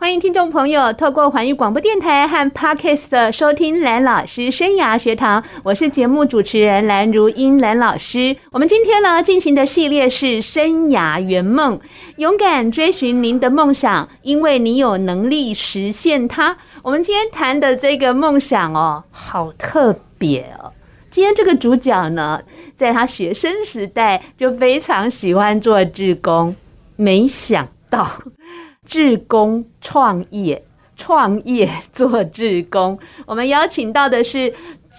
欢迎听众朋友透过环宇广播电台和 Podcast 的收听蓝老师生涯学堂，我是节目主持人蓝如英蓝老师。我们今天呢进行的系列是生涯圆梦，勇敢追寻您的梦想，因为你有能力实现它。我们今天谈的这个梦想哦，好特别哦。今天这个主角呢，在他学生时代就非常喜欢做志工，没想到。志工创业，创业做志工。我们邀请到的是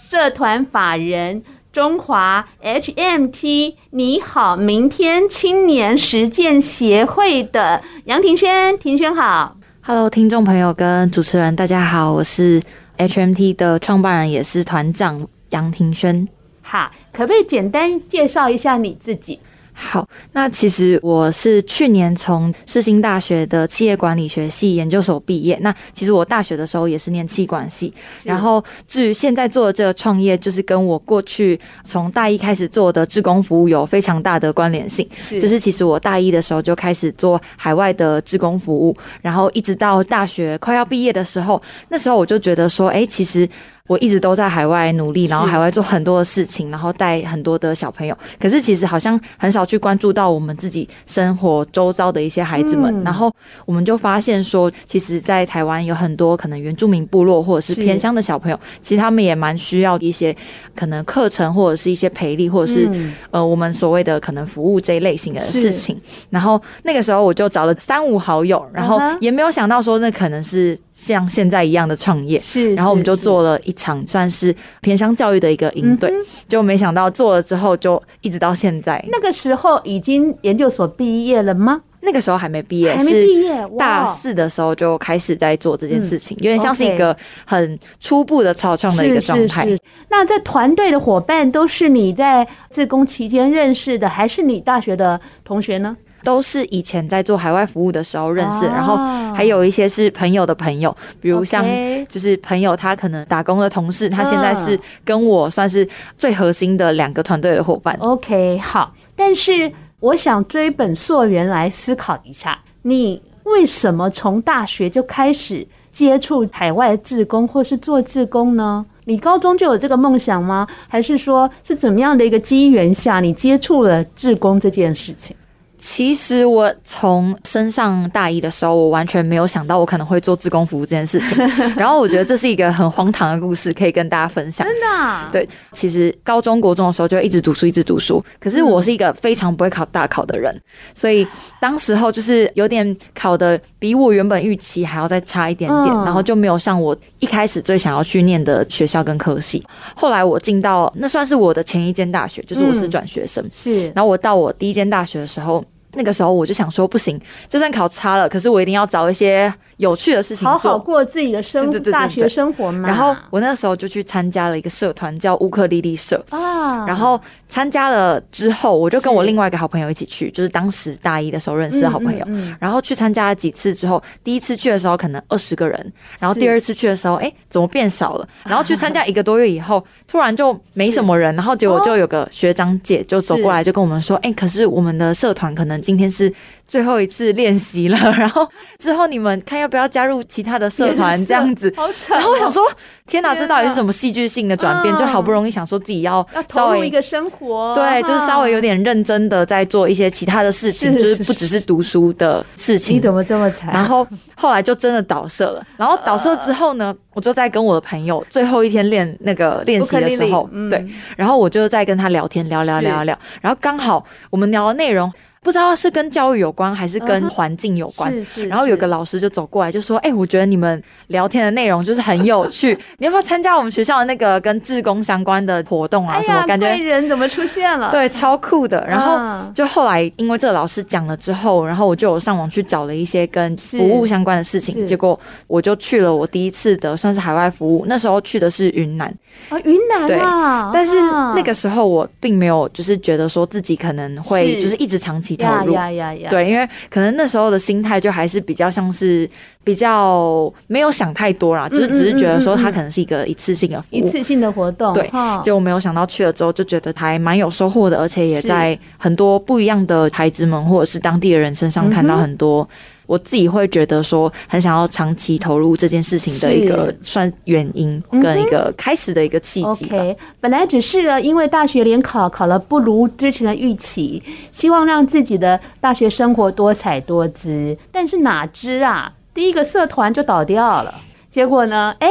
社团法人中华 HMT 你好明天青年实践协会的杨庭轩，庭轩好。Hello，听众朋友跟主持人大家好，我是 HMT 的创办人，也是团长杨庭轩。好，可不可以简单介绍一下你自己？好，那其实我是去年从世新大学的企业管理学系研究所毕业。那其实我大学的时候也是念气管系。然后至于现在做的这个创业，就是跟我过去从大一开始做的志工服务有非常大的关联性。就是其实我大一的时候就开始做海外的志工服务，然后一直到大学快要毕业的时候，那时候我就觉得说，哎，其实。我一直都在海外努力，然后海外做很多的事情，然后带很多的小朋友。可是其实好像很少去关注到我们自己生活周遭的一些孩子们。然后我们就发现说，其实，在台湾有很多可能原住民部落或者是偏乡的小朋友，其实他们也蛮需要一些可能课程或者是一些培力，或者是呃我们所谓的可能服务这一类型的事情。然后那个时候我就找了三五好友，然后也没有想到说那可能是像现在一样的创业。是，然后我们就做了一。场算是偏向教育的一个营队，就没想到做了之后就一直到现在。那个时候已经研究所毕业了吗？那个时候还没毕业，还没毕业。大四的时候就开始在做这件事情，有点像是一个很初步的草创的一个状态。那在团队的伙伴都是你在自工期间认识的，还是你大学的同学呢？都是以前在做海外服务的时候认识，然后还有一些是朋友的朋友，比如像就是朋友他可能打工的同事，他现在是跟我算是最核心的两个团队的伙伴。OK，好，但是我想追本溯源来思考一下，你为什么从大学就开始接触海外志工或是做志工呢？你高中就有这个梦想吗？还是说是怎么样的一个机缘下你接触了志工这件事情？其实我从升上大一的时候，我完全没有想到我可能会做志工服务这件事情。然后我觉得这是一个很荒唐的故事，可以跟大家分享。真的？对，其实高中国中的时候就一直读书，一直读书。可是我是一个非常不会考大考的人，所以当时候就是有点考的比我原本预期还要再差一点点，然后就没有上我一开始最想要去念的学校跟科系。后来我进到那算是我的前一间大学，就是我是转学生。是。然后我到我第一间大学的时候。那个时候我就想说，不行，就算考差了，可是我一定要找一些有趣的事情做，好好过自己的生大学生活嘛。然后我那时候就去参加了一个社团，叫乌克丽丽社啊。然后参加了之后，我就跟我另外一个好朋友一起去，就是当时大一的时候认识的好朋友。然后去参加了几次之后，第一次去的时候可能二十个人，然后第二次去的时候，哎，怎么变少了？然后去参加一个多月以后，突然就没什么人。然后结果就有个学长姐就走过来，就跟我们说，哎，可是我们的社团可能。今天是最后一次练习了，然后之后你们看要不要加入其他的社团这样 子。然后我想说，天哪，这到底是什么戏剧性的转变？就好不容易想说自己要稍微投入一个生活，对，就是稍微有点认真的在做一些其他的事情，就是不只是读书的事情。你怎么这么惨？然后后来就真的倒社了。然后倒社之后呢，我就在跟我的朋友最后一天练那个练习的时候，对，然后我就在跟他聊天，聊聊聊聊，然后刚好我们聊的内容。不知道是跟教育有关还是跟环境有关，是是。然后有个老师就走过来就说：“哎，我觉得你们聊天的内容就是很有趣，你要不要参加我们学校的那个跟志工相关的活动啊？什么感觉？人怎么出现了？对，超酷的。然后就后来因为这个老师讲了之后，然后我就有上网去找了一些跟服务相关的事情，结果我就去了我第一次的算是海外服务。那时候去的是云南啊，云南啊。对，但是那个时候我并没有就是觉得说自己可能会就是一直长期。期投入。呀呀呀！对，因为可能那时候的心态就还是比较像是比较没有想太多啦，就是只是觉得说它可能是一个一次性的服务，一次性的活动。对，结果没有想到去了之后就觉得还蛮有收获的，而且也在很多不一样的孩子们或者是当地的人身上看到很多。我自己会觉得说，很想要长期投入这件事情的一个算原因跟一个开始的一个契机。OK，本来只是因为大学联考考了不如之前的预期，希望让自己的大学生活多彩多姿，但是哪知啊，第一个社团就倒掉了。结果呢，哎。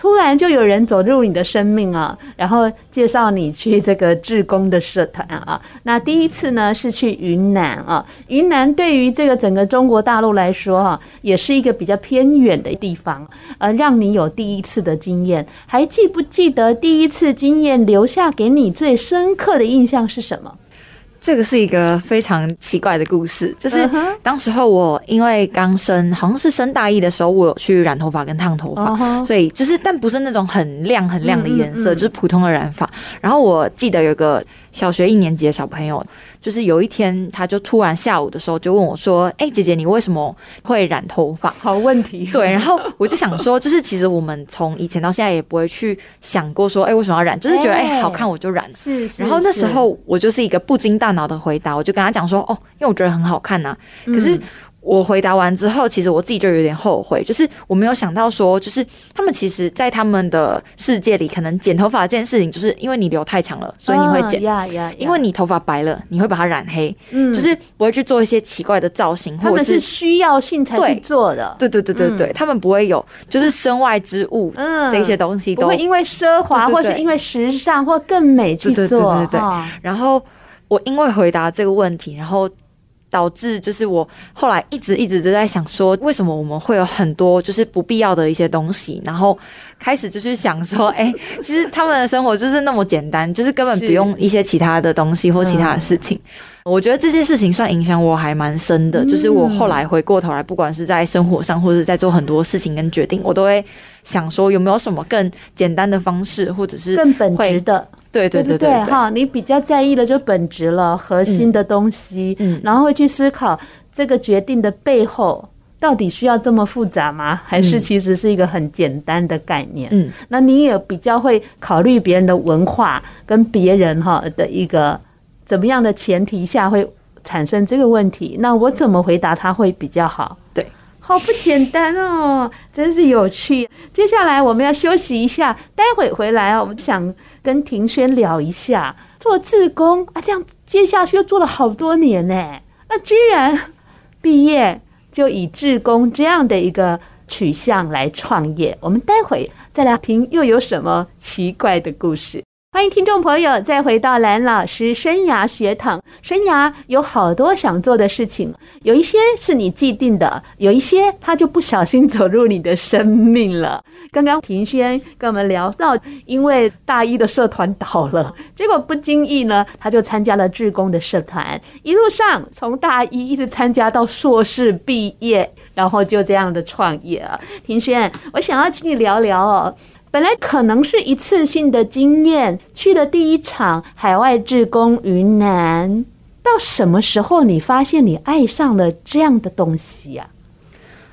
突然就有人走入你的生命啊，然后介绍你去这个志工的社团啊。那第一次呢是去云南啊，云南对于这个整个中国大陆来说哈，也是一个比较偏远的地方，呃，让你有第一次的经验。还记不记得第一次经验留下给你最深刻的印象是什么？这个是一个非常奇怪的故事，就是当时候我因为刚升，好像是升大一的时候，我有去染头发跟烫头发，所以就是但不是那种很亮很亮的颜色，就是普通的染发。然后我记得有个。小学一年级的小朋友，就是有一天，他就突然下午的时候就问我说：“哎、欸，姐姐，你为什么会染头发？”好问题。对，然后我就想说，就是其实我们从以前到现在也不会去想过说：“哎、欸，为什么要染？”就是觉得哎、欸，好看我就染。是是。然后那时候我就是一个不经大脑的回答，我就跟他讲说：“哦，因为我觉得很好看呐、啊。”可是。我回答完之后，其实我自己就有点后悔，就是我没有想到说，就是他们其实，在他们的世界里，可能剪头发这件事情，就是因为你留太长了，所以你会剪；因为你头发白了，你会把它染黑，嗯，就是不会去做一些奇怪的造型，或者是需要性才去做的。对对对对对，他们不会有就是身外之物，嗯，这些东西都不会因为奢华或是因为时尚或更美去做。对对对对。然后我因为回答这个问题，然后。导致就是我后来一直一直都在想说，为什么我们会有很多就是不必要的一些东西，然后开始就是想说，哎，其实他们的生活就是那么简单，就是根本不用一些其他的东西或其他的事情。我觉得这件事情算影响我还蛮深的，就是我后来回过头来，不管是在生活上或者在做很多事情跟决定，我都会想说有没有什么更简单的方式，或者是更本质的。对对对对对哈，你比较在意的就本质了，核心的东西，嗯，然后会去思考这个决定的背后到底需要这么复杂吗？还是其实是一个很简单的概念？嗯，那你也比较会考虑别人的文化跟别人哈的一个怎么样的前提下会产生这个问题？那我怎么回答他会比较好？好不简单哦，真是有趣。接下来我们要休息一下，待会回来啊，我们想跟庭轩聊一下做志工啊，这样接下去又做了好多年呢，那居然毕业就以志工这样的一个取向来创业，我们待会再来听又有什么奇怪的故事。欢迎听众朋友再回到蓝老师生涯学堂。生涯有好多想做的事情，有一些是你既定的，有一些他就不小心走入你的生命了。刚刚庭轩跟我们聊到，因为大一的社团倒了，结果不经意呢，他就参加了志工的社团，一路上从大一一直参加到硕士毕业，然后就这样的创业了。庭轩，我想要请你聊聊哦。本来可能是一次性的经验，去了第一场海外志工云南，到什么时候你发现你爱上了这样的东西呀？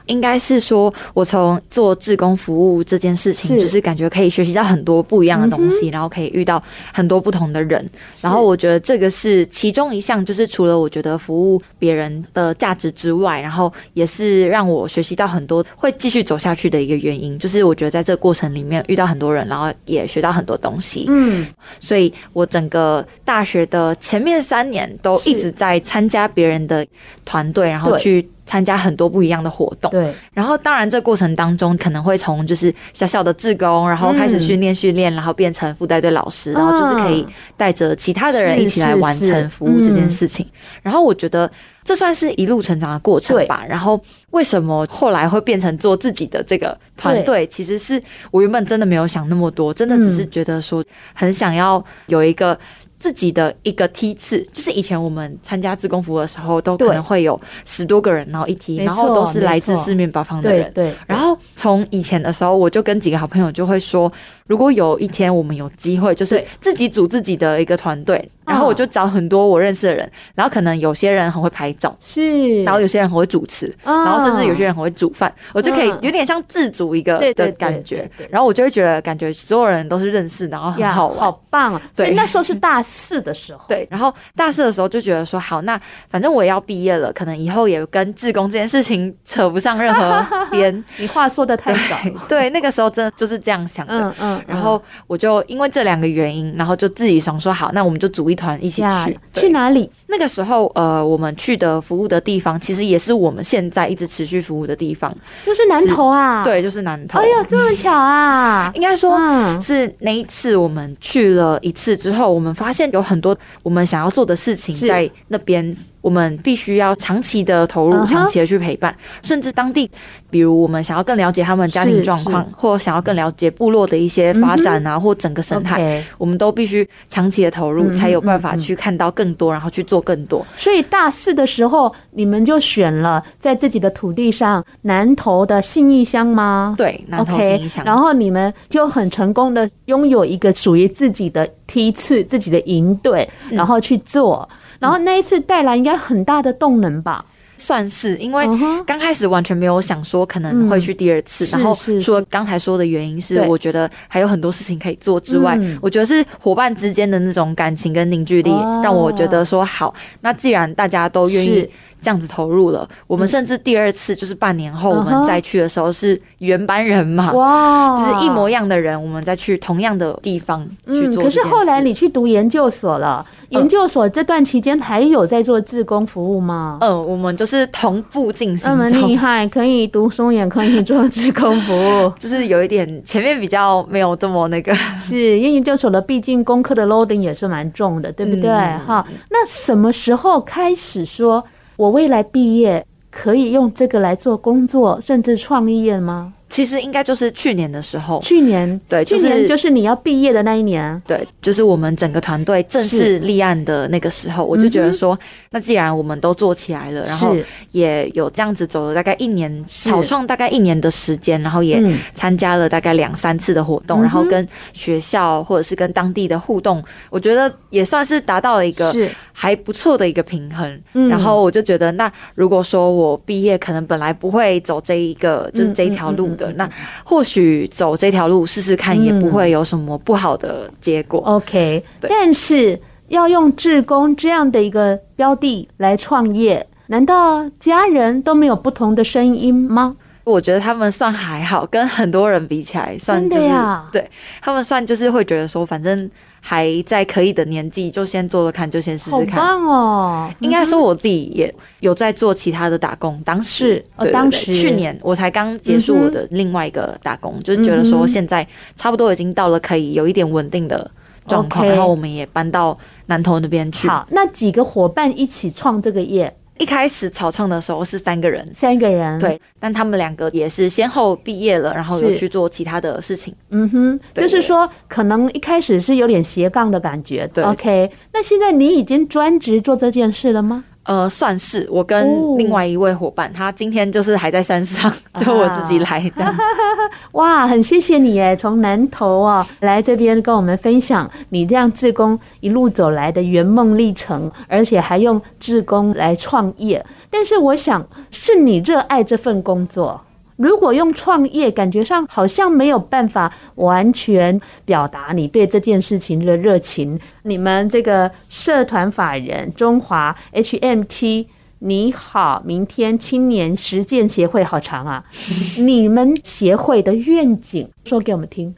应该是说，我从做志工服务这件事情，就是感觉可以学习到很多不一样的东西，然后可以遇到很多不同的人。然后我觉得这个是其中一项，就是除了我觉得服务别人的价值之外，然后也是让我学习到很多会继续走下去的一个原因。就是我觉得在这个过程里面遇到很多人，然后也学到很多东西。嗯，所以我整个大学的前面三年都一直在参加别人的团队，然后去。参加很多不一样的活动，对。然后当然这过程当中可能会从就是小小的志工，然后开始训练训练，然后变成副带队老师，然后就是可以带着其他的人一起来完成服务这件事情。然后我觉得这算是一路成长的过程吧。然后为什么后来会变成做自己的这个团队？其实是我原本真的没有想那么多，真的只是觉得说很想要有一个。自己的一个梯次，就是以前我们参加志工服务的时候，都可能会有十多个人，然后一梯，然后都是来自四面八方的人。对，然后从以前的时候，我就跟几个好朋友就会说，如果有一天我们有机会，就是自己组自己的一个团队，然后我就找很多我认识的人，然后可能有些人很会拍照，是，然后有些人很会主持，然后甚至有些人很会煮饭，我就可以有点像自组一个的感觉，然后我就会觉得感觉所有人都是认识，然后很好玩，好棒啊！所以那时候是大四的时候，对，然后大四的时候就觉得说，好，那反正我也要毕业了，可能以后也跟志工这件事情扯不上任何边。你话说的太早，对，那个时候真的就是这样想的，嗯嗯，然后我就因为这两个原因，然后就自己想说，好，那我们就组一团一起去，去哪里？那个时候，呃，我们去的服务的地方，其实也是我们现在一直持续服务的地方，就是南投啊，对，就是南投。哎呀，这么巧啊！应该说是那一次我们去了一次之后，我们发现有很多我们想要做的事情在那边。我们必须要长期的投入，长期的去陪伴，甚至当地，比如我们想要更了解他们家庭状况，或想要更了解部落的一些发展啊，或整个生态，我们都必须长期的投入，才有办法去看到更多，然后去做更多。所以大四的时候，你们就选了在自己的土地上南投的信义乡吗？对，南投信义乡。然后你们就很成功的拥有一个属于自己的梯次、自己的营队，然后去做。然后那一次带来应该很大的动能吧？算是，因为刚开始完全没有想说可能会去第二次。然后除了刚才说的原因是，我觉得还有很多事情可以做之外，我觉得是伙伴之间的那种感情跟凝聚力，让我觉得说好。那既然大家都愿意这样子投入了，我们甚至第二次就是半年后我们再去的时候是原班人马，哇，就是一模一样的人，我们再去同样的地方去做。可是后来你去读研究所了。研究所这段期间还有在做志工服务吗？嗯，我们就是同步进行。那么厉害，可以读书也可以做志工服务，就是有一点前面比较没有这么那个。是，因为研究所的毕竟功课的 loading 也是蛮重的，对不对？哈、嗯，那什么时候开始说我未来毕业可以用这个来做工作，甚至创业吗？其实应该就是去年的时候，去年对，去年就是你要毕业的那一年，对，就是我们整个团队正式立案的那个时候，我就觉得说，那既然我们都做起来了，然后也有这样子走了大概一年，草创大概一年的时间，然后也参加了大概两三次的活动，然后跟学校或者是跟当地的互动，我觉得也算是达到了一个还不错的一个平衡。然后我就觉得，那如果说我毕业可能本来不会走这一个，就是这一条路。的那或许走这条路试试看也不会有什么不好的结果。嗯、OK，但是要用志工这样的一个标的来创业，难道家人都没有不同的声音吗？我觉得他们算还好，跟很多人比起来，算就是对他们算就是会觉得说，反正。还在可以的年纪，就先做做看，就先试试看。好棒哦！应该说我自己也有在做其他的打工。当时，对，当时去年我才刚结束我的另外一个打工，就是觉得说现在差不多已经到了可以有一点稳定的状况，然后我们也搬到南投那边去。好，那几个伙伴一起创这个业。一开始草创的时候是三个人，三个人对，但他们两个也是先后毕业了，然后有去做其他的事情。嗯哼，就是说可能一开始是有点斜杠的感觉。对，OK，那现在你已经专职做这件事了吗？呃，算是我跟另外一位伙伴，哦、他今天就是还在山上，就我自己来这样。哇，很谢谢你耶，从南投啊来这边跟我们分享你这样志工一路走来的圆梦历程，而且还用志工来创业。但是我想，是你热爱这份工作。如果用创业，感觉上好像没有办法完全表达你对这件事情的热情。你们这个社团法人中华 HMT 你好，明天青年实践协会，好长啊！你们协会的愿景说给我们听。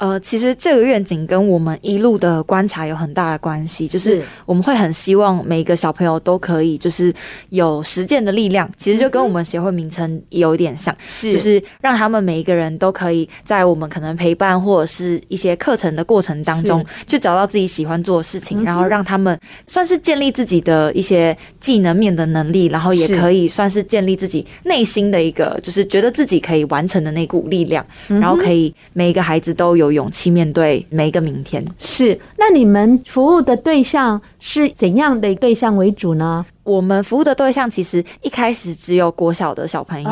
呃，其实这个愿景跟我们一路的观察有很大的关系，就是我们会很希望每一个小朋友都可以就是有实践的力量，其实就跟我们协会名称有一点像，是就是让他们每一个人都可以在我们可能陪伴或者是一些课程的过程当中，去找到自己喜欢做的事情，然后让他们算是建立自己的一些技能面的能力，然后也可以算是建立自己内心的一个就是觉得自己可以完成的那股力量，然后可以每一个孩子都有。勇气面对每一个明天。是，那你们服务的对象是怎样的对象为主呢？我们服务的对象其实一开始只有国小的小朋友，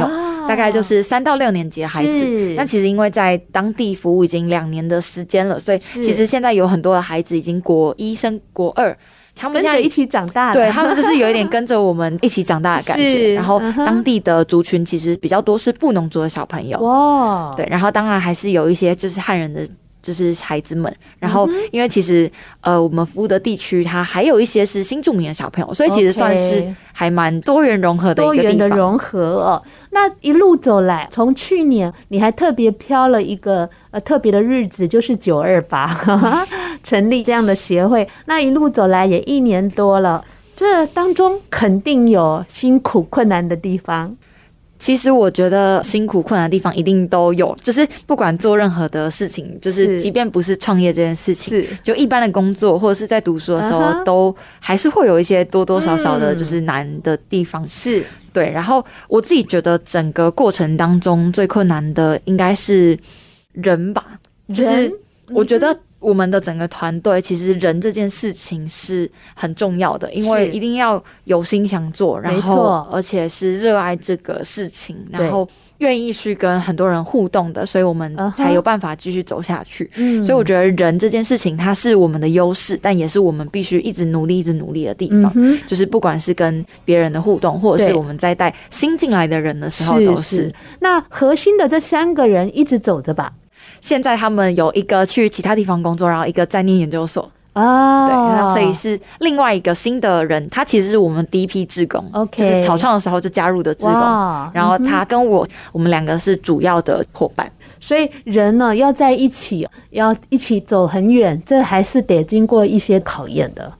大概就是三到六年级的孩子。但其实因为在当地服务已经两年的时间了，所以其实现在有很多的孩子已经国一升国二。他们现在一起长大，对他们就是有一点跟着我们一起长大的感觉。然后当地的族群其实比较多是布农族的小朋友，哇，对，然后当然还是有一些就是汉人的。就是孩子们，然后因为其实呃，我们服务的地区它还有一些是新住民的小朋友，所以其实算是还蛮多元融合的一个地方。多元的融合哦。那一路走来，从去年你还特别挑了一个呃特别的日子，就是九二八，成立这样的协会。那一路走来也一年多了，这当中肯定有辛苦困难的地方。其实我觉得辛苦困难的地方一定都有，就是不管做任何的事情，就是即便不是创业这件事情，是。就一般的工作或者是在读书的时候，都还是会有一些多多少少的，就是难的地方。是。对，然后我自己觉得整个过程当中最困难的应该是人吧，就是我觉得。我们的整个团队，其实人这件事情是很重要的，因为一定要有心想做，然后而且是热爱这个事情，然后愿意去跟很多人互动的，所以我们才有办法继续走下去。所以我觉得人这件事情，它是我们的优势，但也是我们必须一直努力、一直努力的地方。就是不管是跟别人的互动，或者是我们在带新进来的人的时候，都是。那核心的这三个人一直走着吧。现在他们有一个去其他地方工作，然后一个在念研究所啊，对，然后所以是另外一个新的人，他其实是我们第一批志工，Okay. 就是草创的时候就加入的志工，然后他跟我，我们两个是主要的伙伴，所以人呢要在一起，要一起走很远，这还是得经过一些考验的。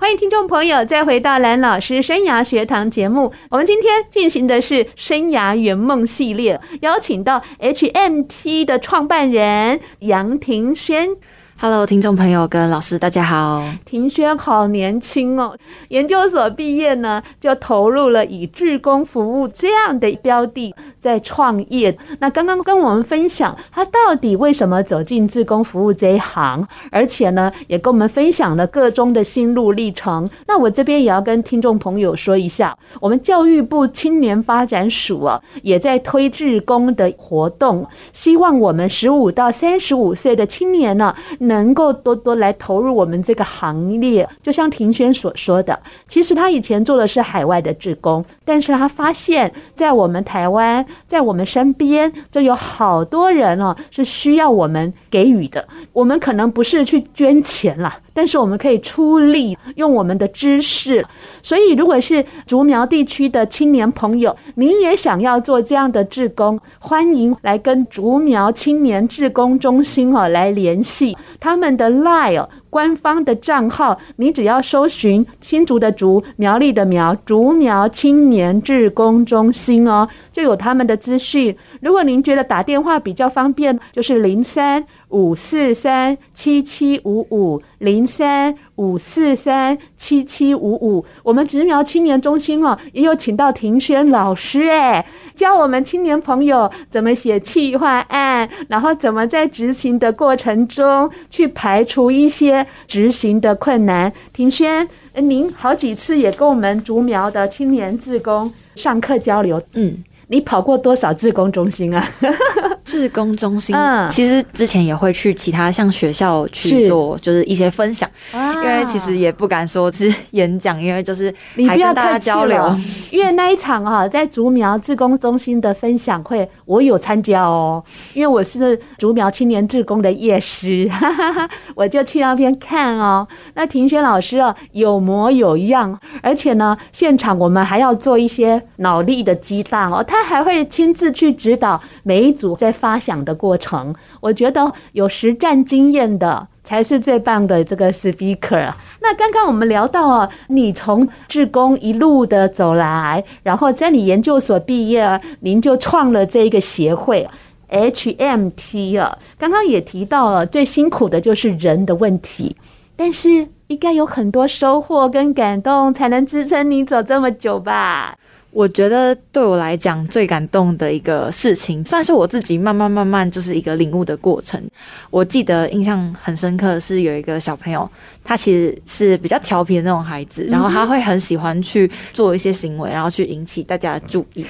欢迎听众朋友再回到蓝老师生涯学堂节目。我们今天进行的是生涯圆梦系列，邀请到 HMT 的创办人杨庭轩。Hello，听众朋友跟老师，大家好。庭轩好年轻哦，研究所毕业呢，就投入了以志工服务这样的标的在创业。那刚刚跟我们分享他到底为什么走进志工服务这一行，而且呢，也跟我们分享了各中的心路历程。那我这边也要跟听众朋友说一下，我们教育部青年发展署啊，也在推志工的活动，希望我们十五到三十五岁的青年呢。能够多多来投入我们这个行列，就像庭轩所说的，其实他以前做的是海外的志工，但是他发现，在我们台湾，在我们身边，就有好多人哦，是需要我们给予的。我们可能不是去捐钱了。但是我们可以出力，用我们的知识。所以，如果是竹苗地区的青年朋友，您也想要做这样的志工，欢迎来跟竹苗青年志工中心哦来联系。他们的 LINE 哦官方的账号，你只要搜寻新竹的竹、苗栗的苗、竹苗青年志工中心哦，就有他们的资讯。如果您觉得打电话比较方便，就是零三。五四三七七五五零三五四三七七五五，我们植苗青年中心哦，也有请到庭轩老师哎，教我们青年朋友怎么写企划案，然后怎么在执行的过程中去排除一些执行的困难。庭轩，您好几次也跟我们竹苗的青年志工上课交流，嗯。你跑过多少志工中心啊？志工中心，嗯，其实之前也会去其他像学校去做，就是一些分享。因为其实也不敢说是演讲，因为就是还跟大家交流。因为那一场哈，在竹苗志工中心的分享会，我有参加哦。因为我是竹苗青年志工的业师，哈哈哈，我就去那边看哦。那庭轩老师哦，有模有样，而且呢，现场我们还要做一些脑力的激荡哦。他他还会亲自去指导每一组在发想的过程。我觉得有实战经验的才是最棒的这个 speaker。那刚刚我们聊到啊，你从志工一路的走来，然后在你研究所毕业，您就创了这一个协会 HMT 啊。刚刚也提到了，最辛苦的就是人的问题，但是应该有很多收获跟感动，才能支撑你走这么久吧。我觉得对我来讲最感动的一个事情，算是我自己慢慢慢慢就是一个领悟的过程。我记得印象很深刻的是有一个小朋友，他其实是比较调皮的那种孩子，然后他会很喜欢去做一些行为，然后去引起大家的注意。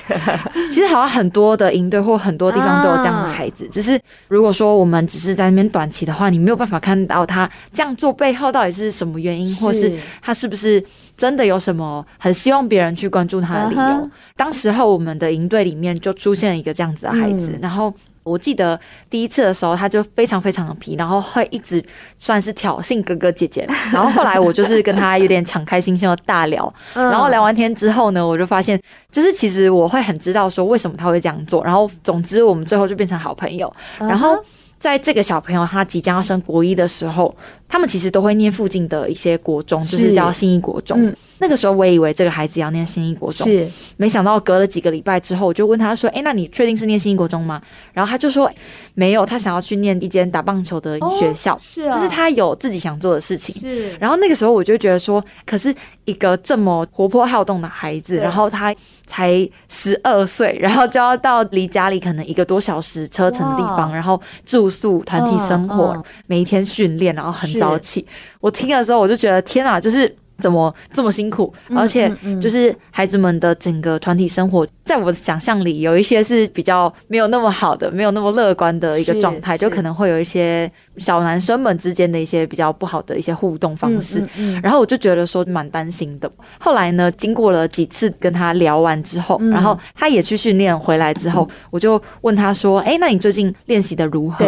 其实好像很多的营队或很多地方都有这样的孩子，只是如果说我们只是在那边短期的话，你没有办法看到他这样做背后到底是什么原因，或是他是不是。真的有什么很希望别人去关注他的理由？Uh huh. 当时候我们的营队里面就出现了一个这样子的孩子，嗯、然后我记得第一次的时候他就非常非常的皮，然后会一直算是挑衅哥哥姐姐。然后后来我就是跟他有点敞开心胸的大聊，然后聊完天之后呢，我就发现就是其实我会很知道说为什么他会这样做。然后总之我们最后就变成好朋友。然后。在这个小朋友他即将要升国一的时候，他们其实都会念附近的一些国中，就是叫信义国中。嗯、那个时候我也以为这个孩子要念新一国中，是没想到隔了几个礼拜之后，我就问他说：“哎，那你确定是念新一国中吗？”然后他就说：“没有，他想要去念一间打棒球的学校，哦是啊、就是他有自己想做的事情。”是。然后那个时候我就觉得说，可是一个这么活泼好动的孩子，然后他。才十二岁，然后就要到离家里可能一个多小时车程的地方，然后住宿、团体生活，嗯嗯、每一天训练，然后很早起。我听了之后，我就觉得天啊，就是。怎么这么辛苦？而且就是孩子们的整个团体生活，在我的想象里，有一些是比较没有那么好的，没有那么乐观的一个状态，就可能会有一些小男生们之间的一些比较不好的一些互动方式。然后我就觉得说蛮担心的。后来呢，经过了几次跟他聊完之后，然后他也去训练回来之后，我就问他说：“哎，那你最近练习的如何？”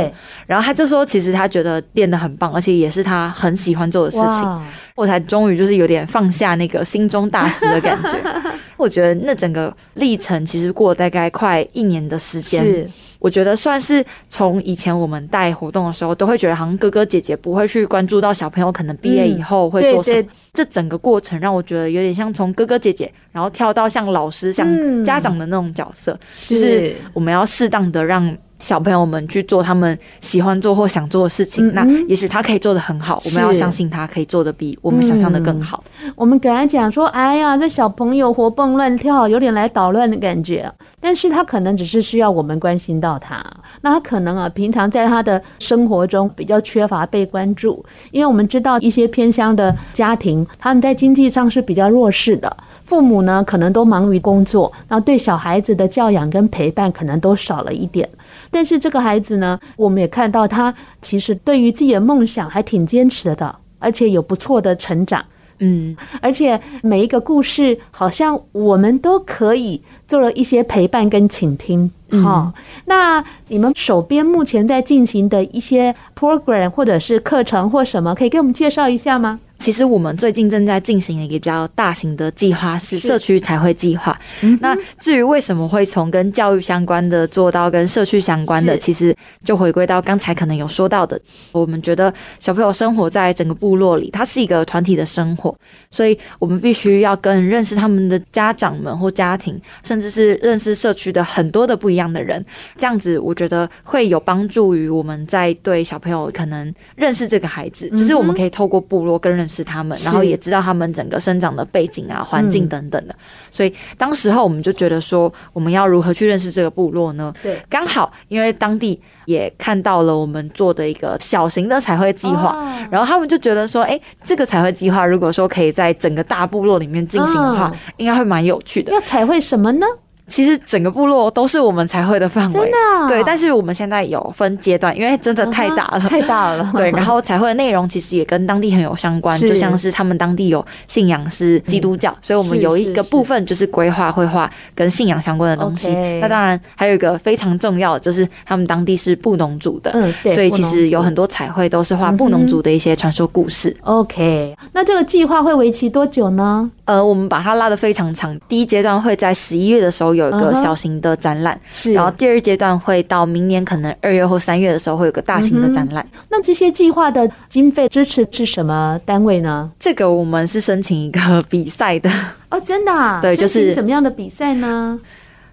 然后他就说：“其实他觉得练得很棒，而且也是他很喜欢做的事情。”我才终于就是有点放下那个心中大师的感觉。我觉得那整个历程其实过了大概快一年的时间。是，我觉得算是从以前我们带活动的时候，都会觉得好像哥哥姐姐不会去关注到小朋友可能毕业以后会做什么。这整个过程让我觉得有点像从哥哥姐姐，然后跳到像老师、像家长的那种角色，就是我们要适当的让。小朋友们去做他们喜欢做或想做的事情，嗯嗯，那也许他可以做得很好。我们要相信他可以做得比我们想象的更好。嗯、我们给他讲说：“哎呀，这小朋友活蹦乱跳，有点来捣乱的感觉。”但是他可能只是需要我们关心到他。那他可能啊，平常在他的生活中比较缺乏被关注，因为我们知道一些偏乡的家庭，他们在经济上是比较弱势的，父母呢可能都忙于工作，然后对小孩子的教养跟陪伴可能都少了一点。但是这个孩子呢，我们也看到他其实对于自己的梦想还挺坚持的，而且有不错的成长。嗯，而且每一个故事好像我们都可以做了一些陪伴跟倾听。好，那你们手边目前在进行的一些 program 或者是课程或什么，可以给我们介绍一下吗？其实我们最近正在进行一个比较大型的计划，是社区彩绘计划。那至于为什么会从跟教育相关的做到跟社区相关的，其实就回归到刚才可能有说到的，我们觉得小朋友生活在整个部落里，它是一个团体的生活，所以我们必须要跟认识他们的家长们或家庭，甚至是认识社区的很多的不一样的人，这样子我觉得会有帮助于我们在对小朋友可能认识这个孩子，就是我们可以透过部落跟认识。是他们，然后也知道他们整个生长的背景啊、环境等等的，嗯、所以当时候我们就觉得说，我们要如何去认识这个部落呢？对，刚好因为当地也看到了我们做的一个小型的彩绘计划，哦、然后他们就觉得说，哎，这个彩绘计划如果说可以在整个大部落里面进行的话，哦、应该会蛮有趣的。要彩绘什么呢？其实整个部落都是我们彩绘的范围，真的啊？对。但是我们现在有分阶段，因为真的太大了，太大了。对，然后彩绘的内容其实也跟当地很有相关，就像是他们当地有信仰是基督教，嗯、所以我们有一个部分就是规划绘画跟信仰相关的东西。那当然还有一个非常重要的就是他们当地是布农族的，嗯，对。所以其实有很多彩绘都是画布农族的一些传说故事。嗯、OK，那这个计划会为期多久呢？呃，我们把它拉得非常长，第一阶段会在十一月的时候有一个小型的展览，是，然后第二阶段会到明年可能二月或三月的时候会有个大型的展览。那这些计划的经费支持是什么单位呢？这个我们是申请一个比赛的哦，真的啊？对，就是怎么样的比赛呢？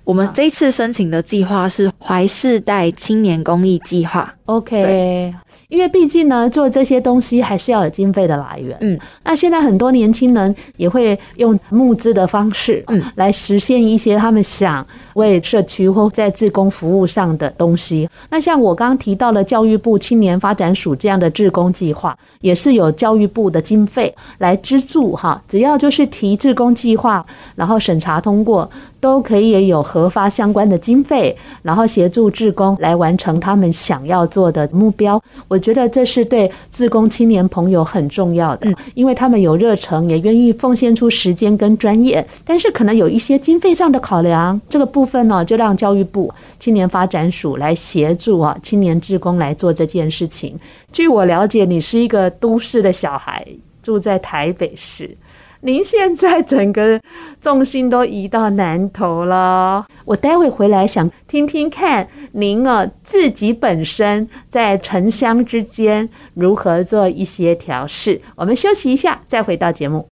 我们这一次申请的计划是怀世代青年公益计划。OK。因为毕竟呢，做这些东西还是要有经费的来源。嗯，那现在很多年轻人也会用募资的方式，嗯，来实现一些他们想为社区或在志工服务上的东西。那像我刚刚提到了教育部青年发展署这样的志工计划，也是有教育部的经费来资助哈。只要就是提志工计划，然后审查通过，都可以有核发相关的经费，然后协助志工来完成他们想要做的目标。我觉得这是对志工青年朋友很重要的，因为他们有热忱，也愿意奉献出时间跟专业，但是可能有一些经费上的考量，这个部分呢，就让教育部青年发展署来协助啊，青年志工来做这件事情。据我了解，你是一个都市的小孩，住在台北市。您现在整个重心都移到南投了，我待会回来想听听看您啊自己本身在城乡之间如何做一些调试。我们休息一下，再回到节目。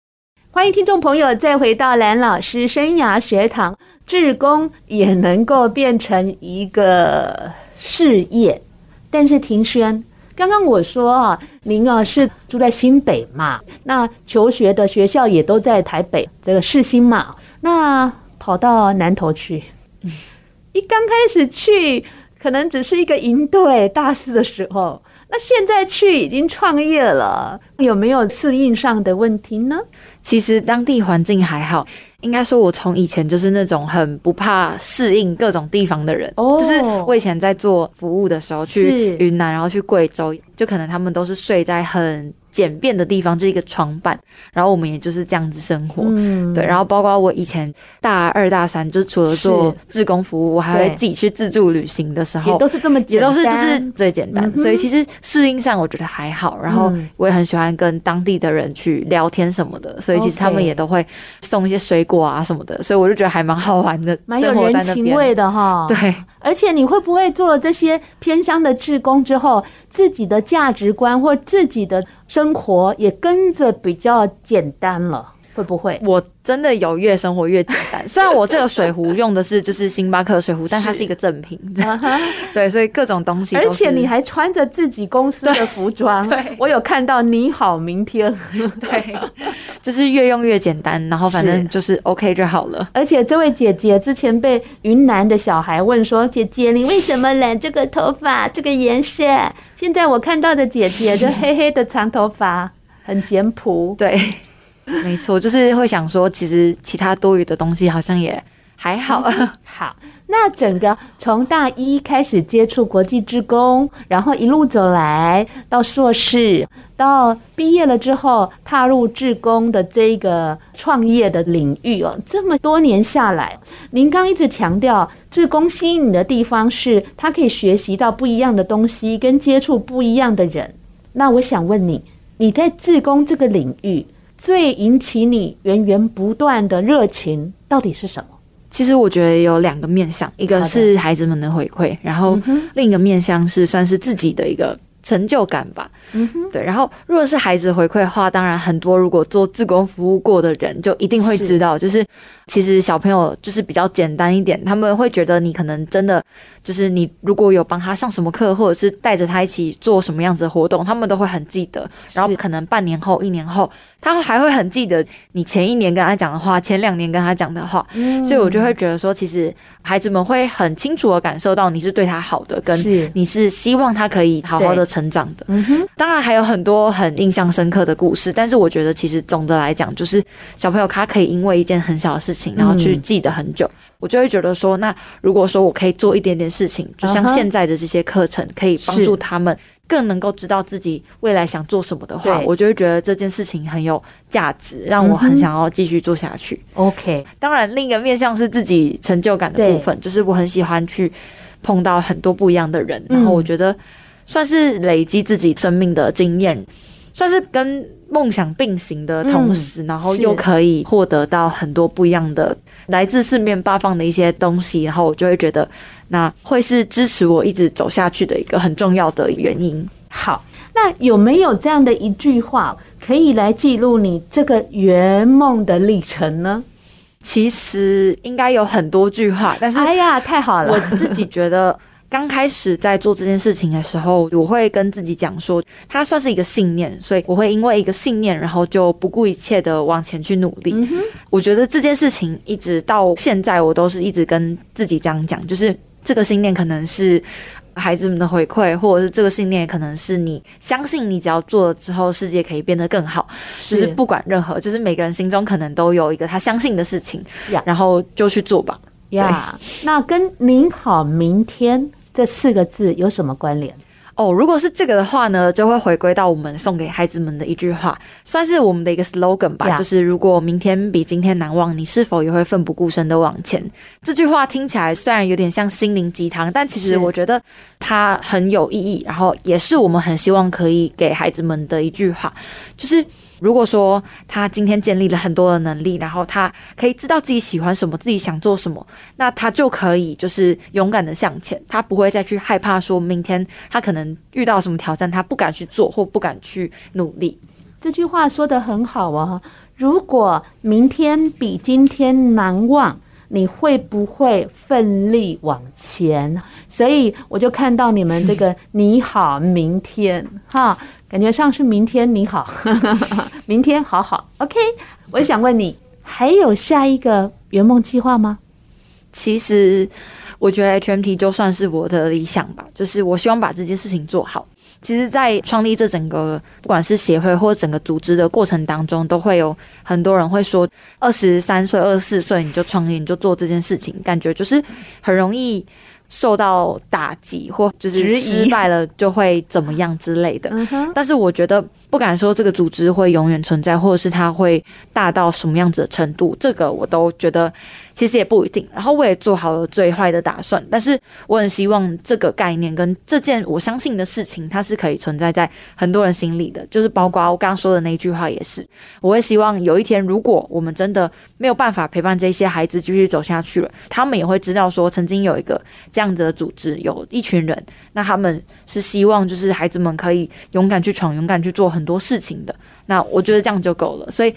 欢迎听众朋友再回到蓝老师生涯学堂，志工也能够变成一个事业，但是庭轩。刚刚我说啊，您啊是住在新北嘛，那求学的学校也都在台北这个市新嘛，那跑到南投去，一刚开始去可能只是一个营队，大四的时候，那现在去已经创业了，有没有适应上的问题呢？其实当地环境还好。应该说，我从以前就是那种很不怕适应各种地方的人。哦，就是我以前在做服务的时候，去云南，然后去贵州，就可能他们都是睡在很简便的地方，就一个床板，然后我们也就是这样子生活，嗯，对。然后包括我以前大二大三，就是除了做志工服务，我还会自己去自助旅行的时候，也都是这么简单，也都是就是最简单。嗯、所以其实适应上我觉得还好。然后我也很喜欢跟当地的人去聊天什么的，所以其实他们也都会送一些水果啊什么的，所以我就觉得还蛮好玩的，蛮有人情味的哈。对，而且你会不会做了这些偏乡的志工之后，自己的价值观或自己的生活也跟着比较简单了，会不会？我。真的有越生活越简单。虽然我这个水壶用的是就是星巴克水壶，但它是一个赠品。对，所以各种东西。而且你还穿着自己公司的服装。对，我有看到你好明天。对，就是越用越简单，然后反正就是 OK 就好了。而且这位姐姐之前被云南的小孩问说：“姐姐，你为什么染这个头发这个颜色？”现在我看到的姐姐就黑黑的长头发，很简朴。对。没错，就是会想说，其实其他多余的东西好像也还好。好，那整个从大一开始接触国际志工，然后一路走来到硕士，到毕业了之后踏入志工的这个创业的领域哦，这么多年下来，您刚一直强调，志工吸引你的地方是他可以学习到不一样的东西，跟接触不一样的人。那我想问你，你在志工这个领域，最引起你源源不断的热情到底是什么？其实我觉得有两个面向，一个是孩子们的回馈，然后另一个面向是算是自己的一个成就感吧。嗯哼，对。然后如果是孩子回馈的话，当然很多如果做志工服务过的人就一定会知道，就是其实小朋友就是比较简单一点，他们会觉得你可能真的就是你如果有帮他上什么课，或者是带着他一起做什么样子的活动，他们都会很记得。然后可能半年后、一年后。他还会很记得你前一年跟他讲的话，前两年跟他讲的话，嗯，所以我就会觉得说，其实孩子们会很清楚的感受到你是对他好的，跟你是希望他可以好好的成长的。当然还有很多很印象深刻的故事，但是我觉得其实总的来讲，就是小朋友他可以因为一件很小的事情，然后去记得很久。嗯，我就会觉得说，那如果说我可以做一点点事情，就像现在的这些课程，可以帮助他们。更能够知道自己未来想做什么的话，我就会觉得这件事情很有价值，让我很想要继续做下去。OK，当然另一个面向是自己成就感的部分，就是我很喜欢去碰到很多不一样的人，然后我觉得算是累积自己生命的经验，算是跟梦想并行的同时，然后又可以获得到很多不一样的来自四面八方的一些东西，然后我就会觉得。那会是支持我一直走下去的一个很重要的原因。好，那有没有这样的一句话可以来记录你这个圆梦的历程呢？其实应该有很多句话，但是哎呀，太好了！我自己觉得。刚开始在做这件事情的时候，我会跟自己讲说，它算是一个信念，所以我会因为一个信念，然后就不顾一切的往前去努力。嗯。我觉得这件事情一直到现在，我都是一直跟自己这样讲，就是这个信念可能是孩子们的回馈，或者是这个信念可能是你相信你只要做了之后，世界可以变得更好。是。就是不管任何，就是每个人心中可能都有一个他相信的事情，然后就去做吧。呀，那跟“您好，明天”这四个字有什么关联？哦，如果是这个的话呢，就会回归到我们送给孩子们的一句话，算是我们的一个 slogan 吧，就是如果明天比今天难忘，你是否也会奋不顾身的往前？这句话听起来虽然有点像心灵鸡汤，但其实我觉得它很有意义，然后也是我们很希望可以给孩子们的一句话，就是。如果说他今天建立了很多的能力，然后他可以知道自己喜欢什么，自己想做什么，那他就可以就是勇敢的向前，他不会再去害怕说明天他可能遇到什么挑战，他不敢去做或不敢去努力。这句话说的很好啊！如果明天比今天难忘，你会不会奋力往前？所以我就看到你们这个“你好，明天”哈。感觉上是明天你好，明天好好，OK。我想问你，还有下一个圆梦计划吗？其实，我觉得 HMT 就算是我的理想吧，就是我希望把这件事情做好。其实，在创立这整个不管是协会或整个组织的过程当中，都会有很多人会说，二十三岁、二十四岁你就创业，你就做这件事情，感觉就是很容易。受到打击，或就是失败了就会怎么样之类的。但是我觉得。不敢说这个组织会永远存在，或者是它会大到什么样子的程度，这个我都觉得其实也不一定。然后我也做好了最坏的打算，但是我很希望这个概念跟这件我相信的事情，它是可以存在在很多人心里的。就是包括我刚刚说的那句话也是，我会希望有一天，如果我们真的没有办法陪伴这些孩子继续走下去了，他们也会知道说，曾经有一个这样子的组织，有一群人，那他们是希望就是孩子们可以勇敢去闯，勇敢去做。很多事情的，那我觉得这样就够了。所以，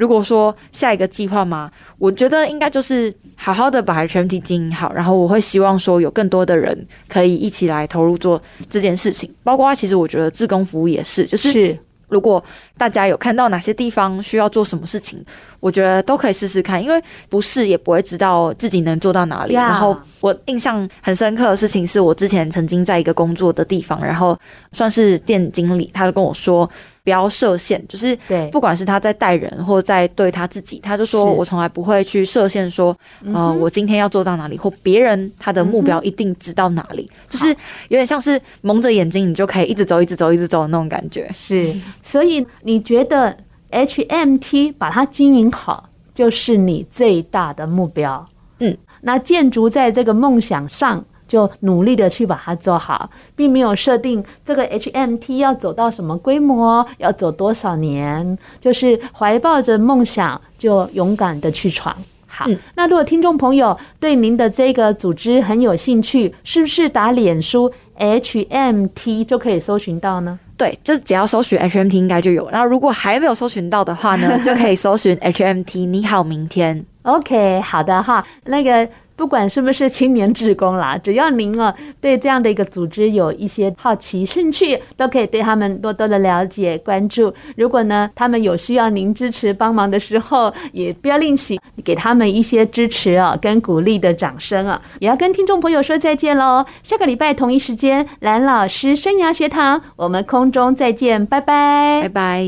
如果说下一个计划嘛，我觉得应该就是好好的把全体经营好。然后，我会希望说有更多的人可以一起来投入做这件事情。包括其实我觉得自工服务也是，就是如果大家有看到哪些地方需要做什么事情，我觉得都可以试试看，因为不试也不会知道自己能做到哪里。然后，我印象很深刻的事情是我之前曾经在一个工作的地方，然后算是店经理，他就跟我说。不要设限，就是不管是他在带人或在对他自己，他就说我从来不会去设限，说呃，我今天要做到哪里，或别人他的目标一定知道哪里，就是有点像是蒙着眼睛，你就可以一直走，一直走，一直走的那种感觉。是，所以你觉得 HMT 把它经营好，就是你最大的目标？嗯，那建筑在这个梦想上。就努力的去把它做好，并没有设定这个 HMT 要走到什么规模，要走多少年，就是怀抱着梦想就勇敢的去闯。好，嗯、那如果听众朋友对您的这个组织很有兴趣，是不是打脸书 HMT 就可以搜寻到呢？对，就是只要搜寻 HMT 应该就有。然后如果还没有搜寻到的话呢，就可以搜寻 HMT 你好明天。OK，好的哈，那个。不管是不是青年志工啦，只要您哦对这样的一个组织有一些好奇兴趣，都可以对他们多多的了解关注。如果呢他们有需要您支持帮忙的时候，也不要吝惜给他们一些支持哦跟鼓励的掌声啊！也要跟听众朋友说再见喽。下个礼拜同一时间，蓝老师生涯学堂，我们空中再见，拜拜，拜拜。